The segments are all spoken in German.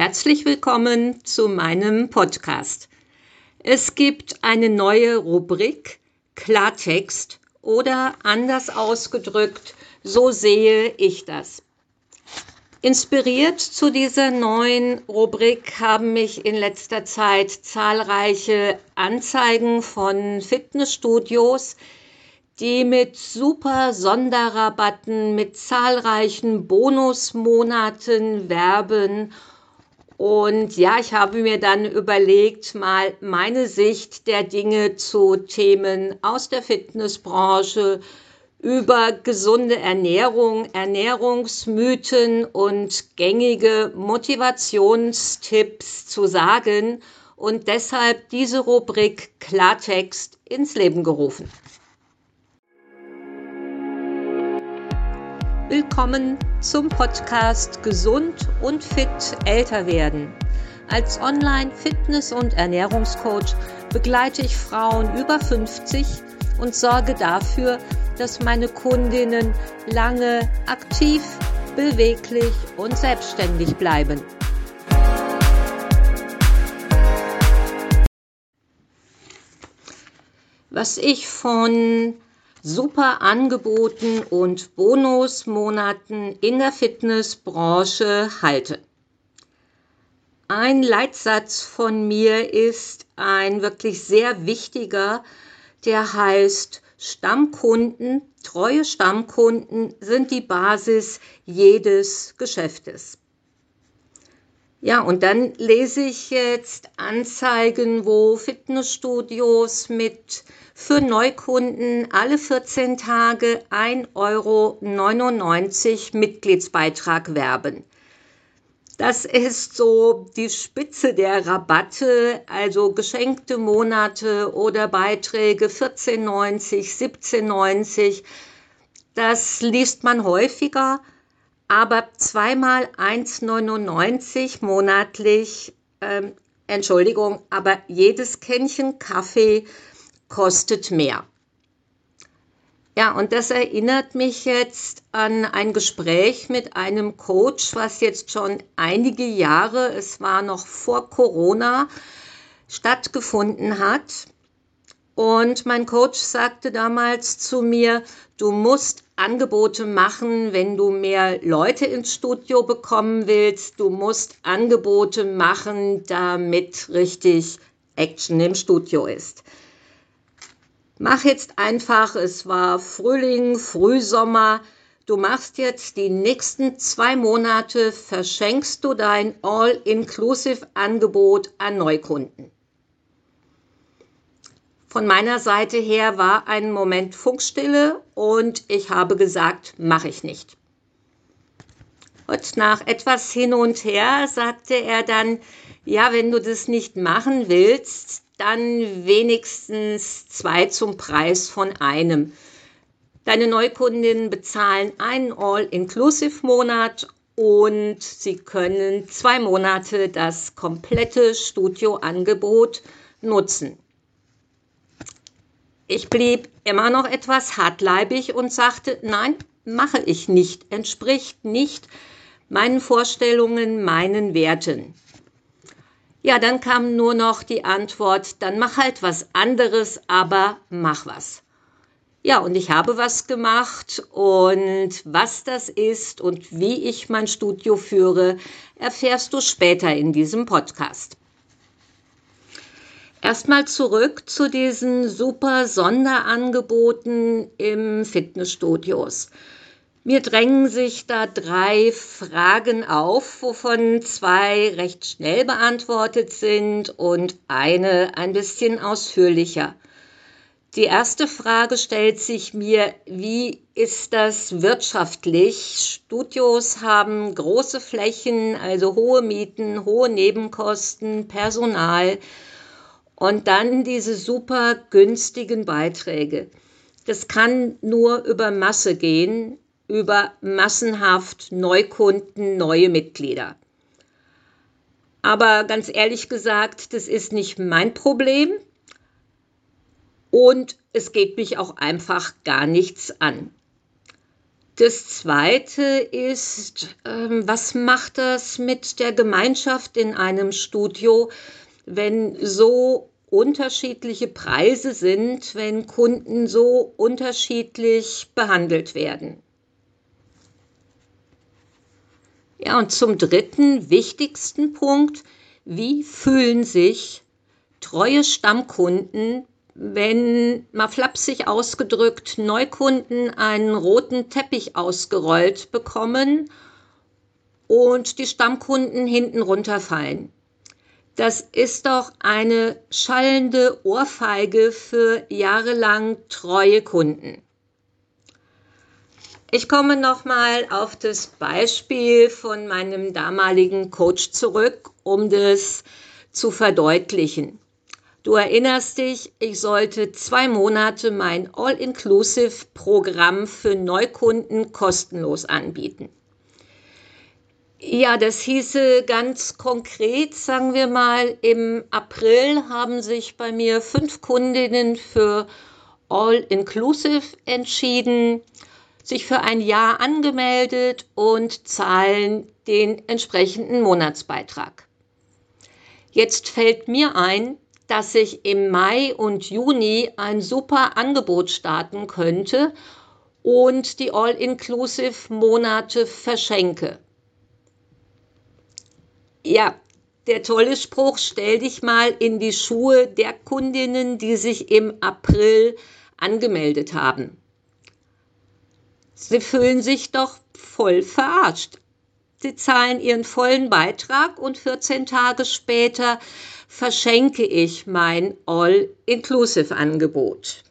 Herzlich willkommen zu meinem Podcast. Es gibt eine neue Rubrik Klartext oder anders ausgedrückt, so sehe ich das. Inspiriert zu dieser neuen Rubrik haben mich in letzter Zeit zahlreiche Anzeigen von Fitnessstudios, die mit super Sonderrabatten, mit zahlreichen Bonusmonaten werben. Und ja, ich habe mir dann überlegt, mal meine Sicht der Dinge zu Themen aus der Fitnessbranche über gesunde Ernährung, Ernährungsmythen und gängige Motivationstipps zu sagen und deshalb diese Rubrik Klartext ins Leben gerufen. Willkommen zum Podcast Gesund und fit älter werden. Als Online-Fitness- und Ernährungscoach begleite ich Frauen über 50 und sorge dafür, dass meine Kundinnen lange aktiv, beweglich und selbstständig bleiben. Was ich von super Angeboten und Bonusmonaten in der Fitnessbranche halte. Ein Leitsatz von mir ist ein wirklich sehr wichtiger, der heißt, Stammkunden, treue Stammkunden sind die Basis jedes Geschäftes. Ja, und dann lese ich jetzt Anzeigen, wo Fitnessstudios mit für Neukunden alle 14 Tage 1,99 Euro Mitgliedsbeitrag werben. Das ist so die Spitze der Rabatte, also geschenkte Monate oder Beiträge 14,90, 17,90. Das liest man häufiger, aber zweimal 1,99 monatlich, ähm, Entschuldigung, aber jedes Kännchen Kaffee kostet mehr. Ja, und das erinnert mich jetzt an ein Gespräch mit einem Coach, was jetzt schon einige Jahre, es war noch vor Corona, stattgefunden hat. Und mein Coach sagte damals zu mir, du musst Angebote machen, wenn du mehr Leute ins Studio bekommen willst. Du musst Angebote machen, damit richtig Action im Studio ist. Mach jetzt einfach, es war Frühling, Frühsommer. Du machst jetzt die nächsten zwei Monate, verschenkst du dein All-Inclusive-Angebot an Neukunden. Von meiner Seite her war ein Moment Funkstille und ich habe gesagt, mache ich nicht. Und nach etwas hin und her sagte er dann, ja, wenn du das nicht machen willst, dann wenigstens zwei zum Preis von einem. Deine Neukundinnen bezahlen einen All-Inclusive-Monat und sie können zwei Monate das komplette Studioangebot nutzen. Ich blieb immer noch etwas hartleibig und sagte, nein, mache ich nicht, entspricht nicht meinen Vorstellungen, meinen Werten. Ja, dann kam nur noch die Antwort, dann mach halt was anderes, aber mach was. Ja, und ich habe was gemacht und was das ist und wie ich mein Studio führe, erfährst du später in diesem Podcast. Erstmal zurück zu diesen super Sonderangeboten im Fitnessstudios. Mir drängen sich da drei Fragen auf, wovon zwei recht schnell beantwortet sind und eine ein bisschen ausführlicher. Die erste Frage stellt sich mir, wie ist das wirtschaftlich? Studios haben große Flächen, also hohe Mieten, hohe Nebenkosten, Personal und dann diese super günstigen Beiträge. Das kann nur über Masse gehen, über massenhaft Neukunden, neue Mitglieder. Aber ganz ehrlich gesagt, das ist nicht mein Problem und es geht mich auch einfach gar nichts an. Das Zweite ist, ähm, was macht das mit der Gemeinschaft in einem Studio, wenn so unterschiedliche Preise sind, wenn Kunden so unterschiedlich behandelt werden? Ja, und zum dritten wichtigsten Punkt, wie fühlen sich treue Stammkunden, wenn mal flapsig ausgedrückt Neukunden einen roten Teppich ausgerollt bekommen und die Stammkunden hinten runterfallen. Das ist doch eine schallende Ohrfeige für jahrelang treue Kunden. Ich komme nochmal auf das Beispiel von meinem damaligen Coach zurück, um das zu verdeutlichen. Du erinnerst dich, ich sollte zwei Monate mein All-Inclusive-Programm für Neukunden kostenlos anbieten. Ja, das hieße ganz konkret, sagen wir mal, im April haben sich bei mir fünf Kundinnen für All-Inclusive entschieden sich für ein Jahr angemeldet und zahlen den entsprechenden Monatsbeitrag. Jetzt fällt mir ein, dass ich im Mai und Juni ein super Angebot starten könnte und die All-Inclusive-Monate verschenke. Ja, der tolle Spruch, stell dich mal in die Schuhe der Kundinnen, die sich im April angemeldet haben. Sie fühlen sich doch voll verarscht. Sie zahlen ihren vollen Beitrag und 14 Tage später verschenke ich mein All-Inclusive-Angebot.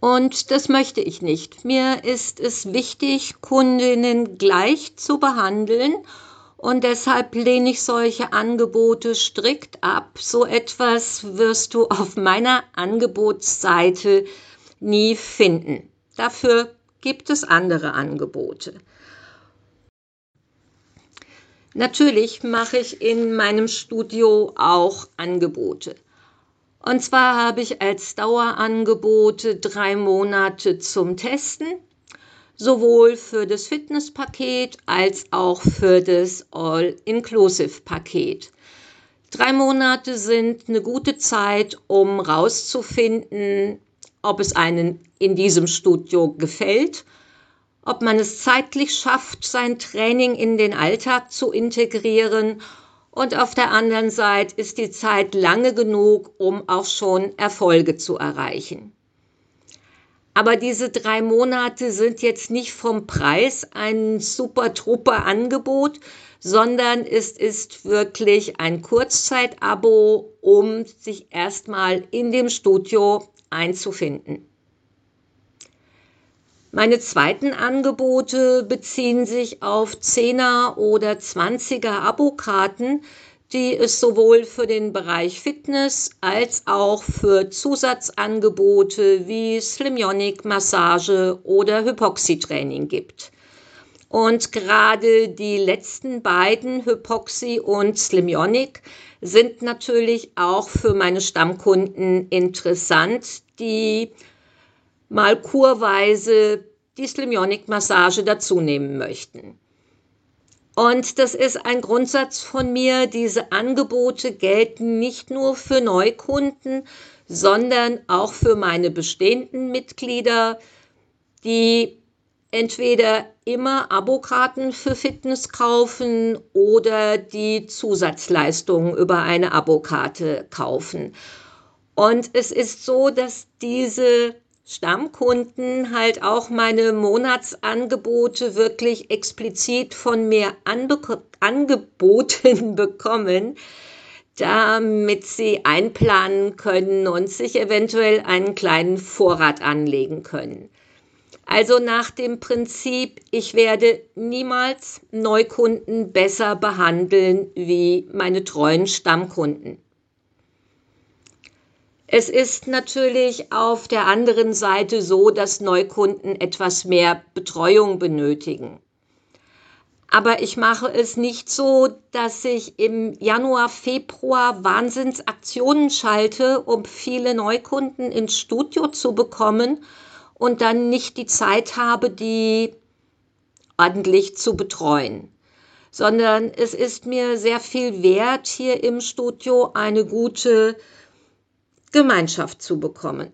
Und das möchte ich nicht. Mir ist es wichtig, Kundinnen gleich zu behandeln und deshalb lehne ich solche Angebote strikt ab. So etwas wirst du auf meiner Angebotsseite nie finden. Dafür gibt es andere Angebote. Natürlich mache ich in meinem Studio auch Angebote. Und zwar habe ich als Dauerangebote drei Monate zum Testen, sowohl für das Fitnesspaket als auch für das All-Inclusive-Paket. Drei Monate sind eine gute Zeit, um rauszufinden, ob es einen in diesem Studio gefällt, ob man es zeitlich schafft, sein Training in den Alltag zu integrieren und auf der anderen Seite ist die Zeit lange genug, um auch schon Erfolge zu erreichen. Aber diese drei Monate sind jetzt nicht vom Preis ein super trupper Angebot, sondern es ist wirklich ein Kurzzeitabo, um sich erstmal in dem Studio einzufinden. Meine zweiten Angebote beziehen sich auf 10er oder 20er Abokarten, die es sowohl für den Bereich Fitness als auch für Zusatzangebote wie Slimyonic Massage oder Hypoxie-Training gibt. Und gerade die letzten beiden, Hypoxie und Slimyonic, sind natürlich auch für meine Stammkunden interessant, die mal kurweise die Slimyonic-Massage dazunehmen möchten. Und das ist ein Grundsatz von mir. Diese Angebote gelten nicht nur für Neukunden, sondern auch für meine bestehenden Mitglieder, die entweder immer Abokarten für Fitness kaufen oder die Zusatzleistungen über eine Abokarte kaufen. Und es ist so, dass diese Stammkunden halt auch meine Monatsangebote wirklich explizit von mir angeboten bekommen, damit sie einplanen können und sich eventuell einen kleinen Vorrat anlegen können. Also nach dem Prinzip, ich werde niemals Neukunden besser behandeln wie meine treuen Stammkunden. Es ist natürlich auf der anderen Seite so, dass Neukunden etwas mehr Betreuung benötigen. Aber ich mache es nicht so, dass ich im Januar, Februar Wahnsinnsaktionen schalte, um viele Neukunden ins Studio zu bekommen und dann nicht die Zeit habe, die ordentlich zu betreuen, sondern es ist mir sehr viel wert, hier im Studio eine gute Gemeinschaft zu bekommen.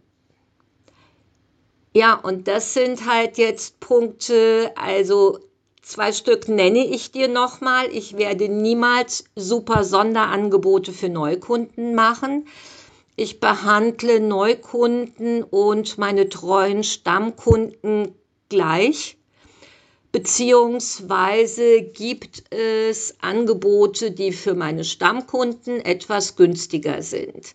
Ja, und das sind halt jetzt Punkte, also zwei Stück nenne ich dir nochmal. Ich werde niemals super Sonderangebote für Neukunden machen. Ich behandle Neukunden und meine treuen Stammkunden gleich. Beziehungsweise gibt es Angebote, die für meine Stammkunden etwas günstiger sind.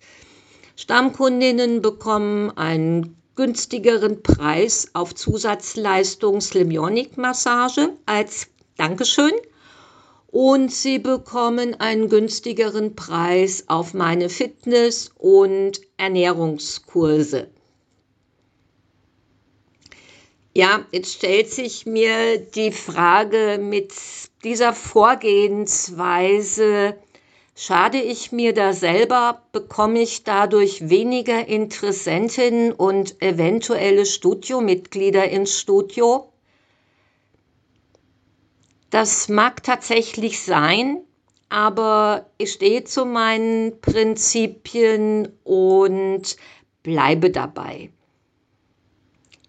Stammkundinnen bekommen einen günstigeren Preis auf Zusatzleistung Slimonic Massage als Dankeschön und Sie bekommen einen günstigeren Preis auf meine Fitness- und Ernährungskurse. Ja, jetzt stellt sich mir die Frage mit dieser Vorgehensweise, schade ich mir da selber, bekomme ich dadurch weniger Interessentinnen und eventuelle Studiomitglieder ins Studio? Das mag tatsächlich sein, aber ich stehe zu meinen Prinzipien und bleibe dabei.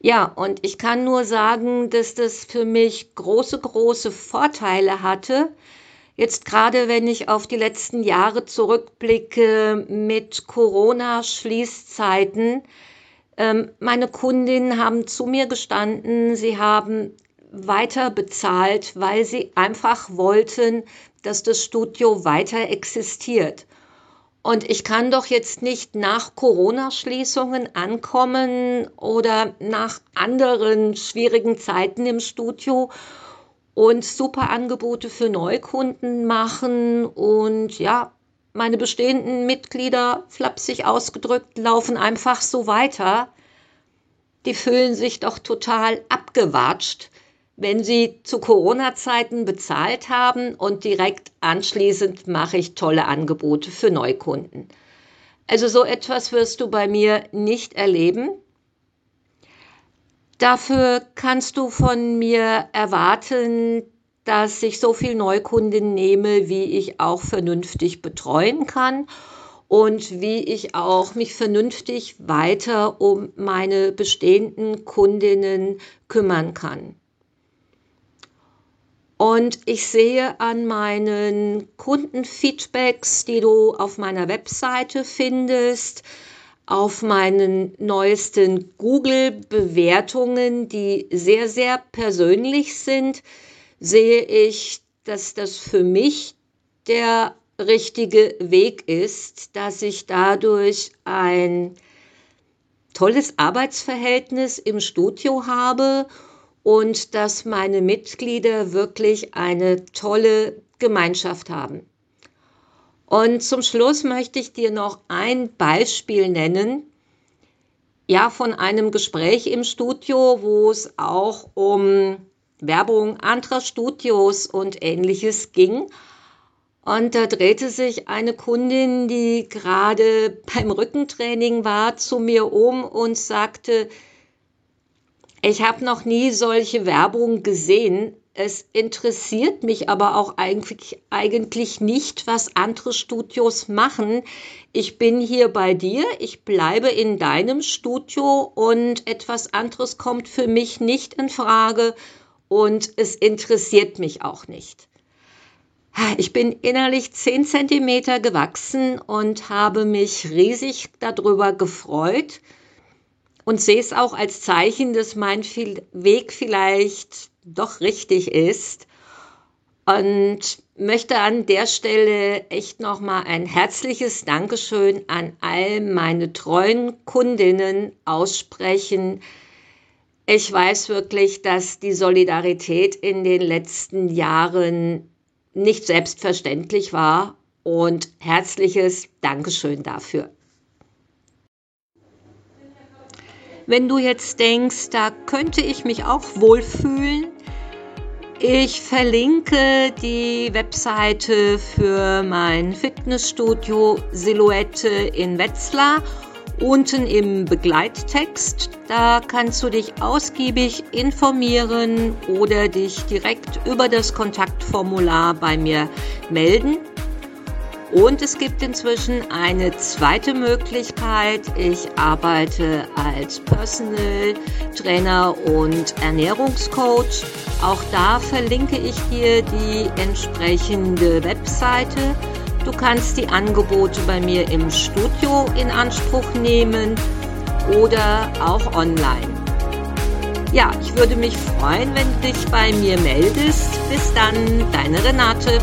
Ja, und ich kann nur sagen, dass das für mich große, große Vorteile hatte, Jetzt gerade, wenn ich auf die letzten Jahre zurückblicke mit Corona-Schließzeiten, ähm, meine Kundinnen haben zu mir gestanden, sie haben weiter bezahlt, weil sie einfach wollten, dass das Studio weiter existiert. Und ich kann doch jetzt nicht nach Corona-Schließungen ankommen oder nach anderen schwierigen Zeiten im Studio und super Angebote für Neukunden machen und ja, meine bestehenden Mitglieder, flapsig ausgedrückt, laufen einfach so weiter. Die fühlen sich doch total abgewatscht, wenn sie zu Corona-Zeiten bezahlt haben und direkt anschließend mache ich tolle Angebote für Neukunden. Also so etwas wirst du bei mir nicht erleben. Dafür kannst du von mir erwarten, dass ich so viel Neukunden nehme, wie ich auch vernünftig betreuen kann und wie ich auch mich vernünftig weiter um meine bestehenden Kundinnen kümmern kann. Und ich sehe an meinen Kundenfeedbacks, die du auf meiner Webseite findest, auf meinen neuesten Google-Bewertungen, die sehr, sehr persönlich sind, sehe ich, dass das für mich der richtige Weg ist, dass ich dadurch ein tolles Arbeitsverhältnis im Studio habe und dass meine Mitglieder wirklich eine tolle Gemeinschaft haben. Und zum Schluss möchte ich dir noch ein Beispiel nennen, ja, von einem Gespräch im Studio, wo es auch um Werbung anderer Studios und ähnliches ging. Und da drehte sich eine Kundin, die gerade beim Rückentraining war, zu mir um und sagte, ich habe noch nie solche Werbung gesehen. Es interessiert mich aber auch eigentlich, eigentlich nicht, was andere Studios machen. Ich bin hier bei dir, ich bleibe in deinem Studio und etwas anderes kommt für mich nicht in Frage und es interessiert mich auch nicht. Ich bin innerlich 10 Zentimeter gewachsen und habe mich riesig darüber gefreut und sehe es auch als Zeichen, dass mein Weg vielleicht doch richtig ist. Und möchte an der Stelle echt nochmal ein herzliches Dankeschön an all meine treuen Kundinnen aussprechen. Ich weiß wirklich, dass die Solidarität in den letzten Jahren nicht selbstverständlich war und herzliches Dankeschön dafür. Wenn du jetzt denkst, da könnte ich mich auch wohlfühlen, ich verlinke die Webseite für mein Fitnessstudio Silhouette in Wetzlar unten im Begleittext. Da kannst du dich ausgiebig informieren oder dich direkt über das Kontaktformular bei mir melden. Und es gibt inzwischen eine zweite Möglichkeit. Ich arbeite als Personal Trainer und Ernährungscoach. Auch da verlinke ich dir die entsprechende Webseite. Du kannst die Angebote bei mir im Studio in Anspruch nehmen oder auch online. Ja, ich würde mich freuen, wenn du dich bei mir meldest. Bis dann, deine Renate.